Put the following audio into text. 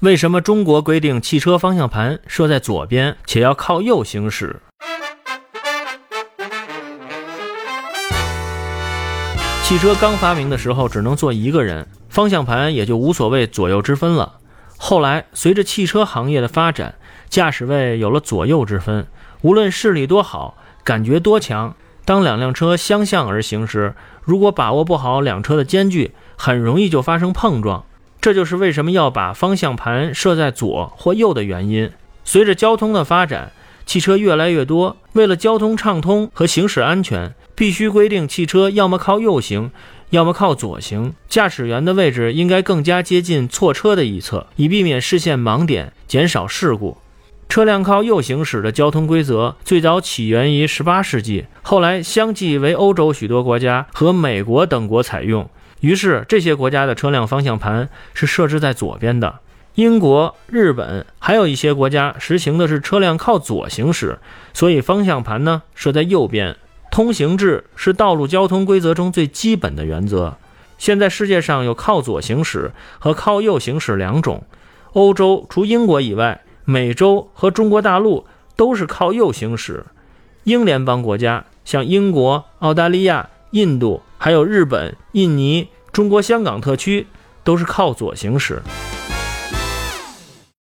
为什么中国规定汽车方向盘设在左边，且要靠右行驶？汽车刚发明的时候只能坐一个人，方向盘也就无所谓左右之分了。后来随着汽车行业的发展，驾驶位有了左右之分，无论视力多好，感觉多强，当两辆车相向而行时，如果把握不好两车的间距，很容易就发生碰撞。这就是为什么要把方向盘设在左或右的原因。随着交通的发展，汽车越来越多，为了交通畅通和行驶安全，必须规定汽车要么靠右行，要么靠左行。驾驶员的位置应该更加接近错车的一侧，以避免视线盲点，减少事故。车辆靠右行驶的交通规则最早起源于18世纪，后来相继为欧洲许多国家和美国等国采用。于是，这些国家的车辆方向盘是设置在左边的。英国、日本还有一些国家实行的是车辆靠左行驶，所以方向盘呢设在右边。通行制是道路交通规则中最基本的原则。现在世界上有靠左行驶和靠右行驶两种。欧洲除英国以外，美洲和中国大陆都是靠右行驶。英联邦国家像英国、澳大利亚。印度、还有日本、印尼、中国香港特区，都是靠左行驶。